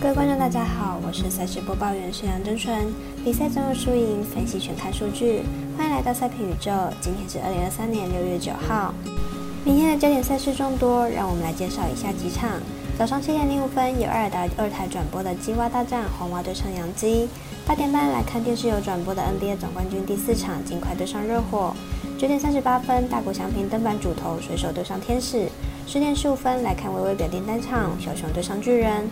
各位观众，大家好，我是赛事播报员沈阳真纯。比赛总有输赢，分析全看数据。欢迎来到赛评宇宙。今天是二零二三年六月九号。明天的焦点赛事众多，让我们来介绍以下几场。早上七点零五分，由爱尔达二台转播的鸡蛙大战，红蛙对上杨基。八点半来看电视有转播的 NBA 总冠军第四场，尽快对上热火。九点三十八分，大谷翔平登板主投，水手对上天使。十点十五分来看微微表弟单场，小熊对上巨人。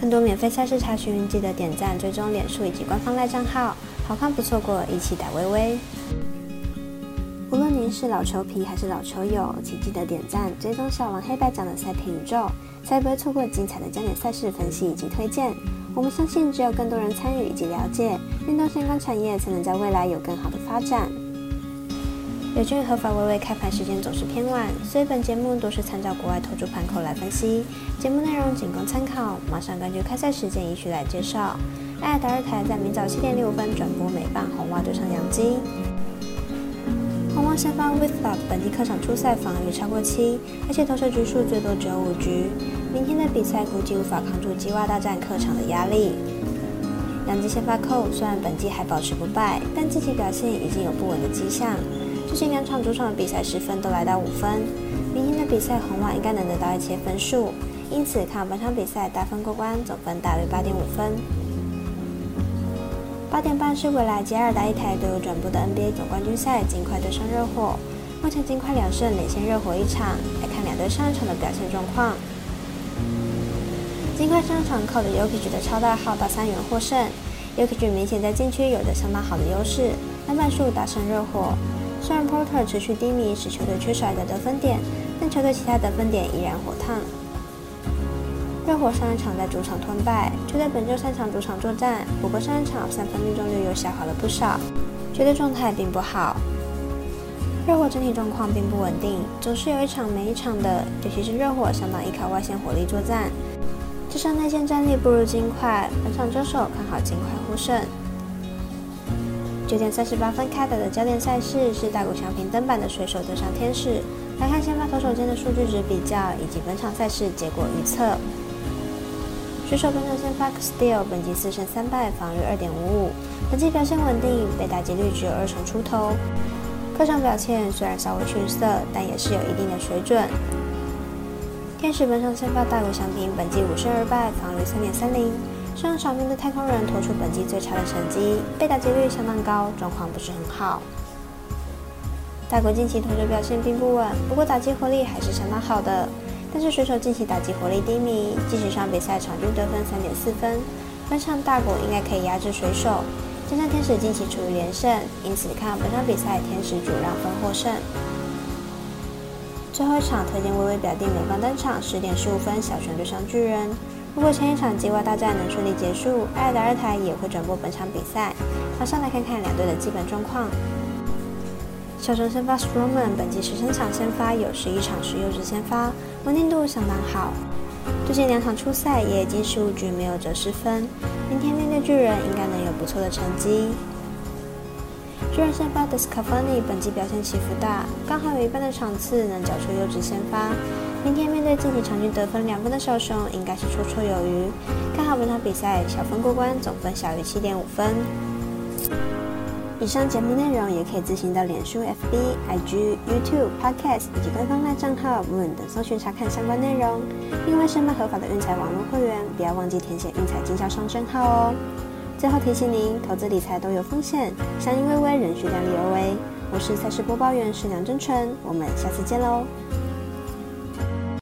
更多免费赛事查询，记得点赞、追踪脸书以及官方赖账号，好看不错过，一起打微微。无论您是老球皮还是老球友，请记得点赞、追踪小王黑白奖的赛评宇宙，才不会错过精彩的焦点赛事分析以及推荐。我们相信，只有更多人参与以及了解运动相关产业，才能在未来有更好的发展。有券合法微微开盘时间总是偏晚，所以本节目都是参照国外投注盘口来分析，节目内容仅供参考。马上根据开赛时间依序来介绍。爱达尔台在明早七点六分转播美棒红袜对上洋基。红袜先发 w i t h l o p 本季客场出赛防御超过七，而且投射局数最多只有五局。明天的比赛估计无法扛住鸡蛙大战客场的压力。洋基先发扣虽然本季还保持不败，但近期表现已经有不稳的迹象。最近两场主场的比赛失分都来到五分，明天的比赛红袜应该能得到一些分数，因此看本场比赛打分过关，总分大约八点五分。八点半是未来吉尔达一台都有转播的 NBA 总冠军赛，尽快对上热火。目前尽快两胜领先热火一场，来看两队上一场的表现状况。尽快上场靠着 Yoki 的超大号到三元获胜，Yoki 明显在禁区有着相当好的优势，篮板数打胜热火。虽然 Porter 持续低迷，使球队缺少一个得分点，但球队其他得分点依然火烫。热火上一场在主场吞败，球队本周三场主场作战，不过上一场三分命中率又下滑了不少，球队状态并不好。热火整体状况并不稳定，总是有一场没一场的，尤其是热火相当依靠外线火力作战，加上内线战力不如金块，本场周手看好金块获胜。九点三十八分开打的焦点赛事是大谷翔平登板的水手对上天使。来看先发投手间的数据值比较以及本场赛事结果预测。水手本场先发 Steel 本季四胜三败，防御二点五五，本季表现稳定，被打击率只有二成出头。客场表现虽然稍微逊色，但也是有一定的水准。天使本场先发大谷翔平本季五胜二败，防御三点三零。上场面对太空人投出本季最差的成绩，被打击率相当高，状况不是很好。大国近期投球表现并不稳，不过打击火力还是相当好的。但是水手近期打击火力低迷，即使上比赛场均得分三点四分，本场大国应该可以压制水手。加上天使近期处于连胜，因此看本场比赛天使主让分获胜。最后一场推荐微微表弟美方登场，十点十五分小熊对上巨人。如果前一场鸡蛙大战能顺利结束，爱尔达二台也会转播本场比赛。马上来看看两队的基本状况。小熊先发 Stroman 本季十三场先发，有十一场是优质先发，稳定度相当好。最近两场初赛也已经十五局没有折失分，明天面对巨人应该能有不错的成绩。巨人先发的 Scafani 本季表现起伏大，刚好有一半的场次能缴出优质先发。明天面对近期场均得分两分的小熊，应该是绰绰有余。看好本场比赛小分过关，总分小于七点五分。以上节目内容也可以自行到脸书、FB、IG、YouTube、Podcast 以及官方赖账号 Moon 等搜寻查看相关内容。另外申办合法的运彩网络会员，不要忘记填写运彩经销商证号哦。最后提醒您，投资理财都有风险，相依微微，仍需量力而为。我是赛事播报员石梁真纯，我们下次见喽。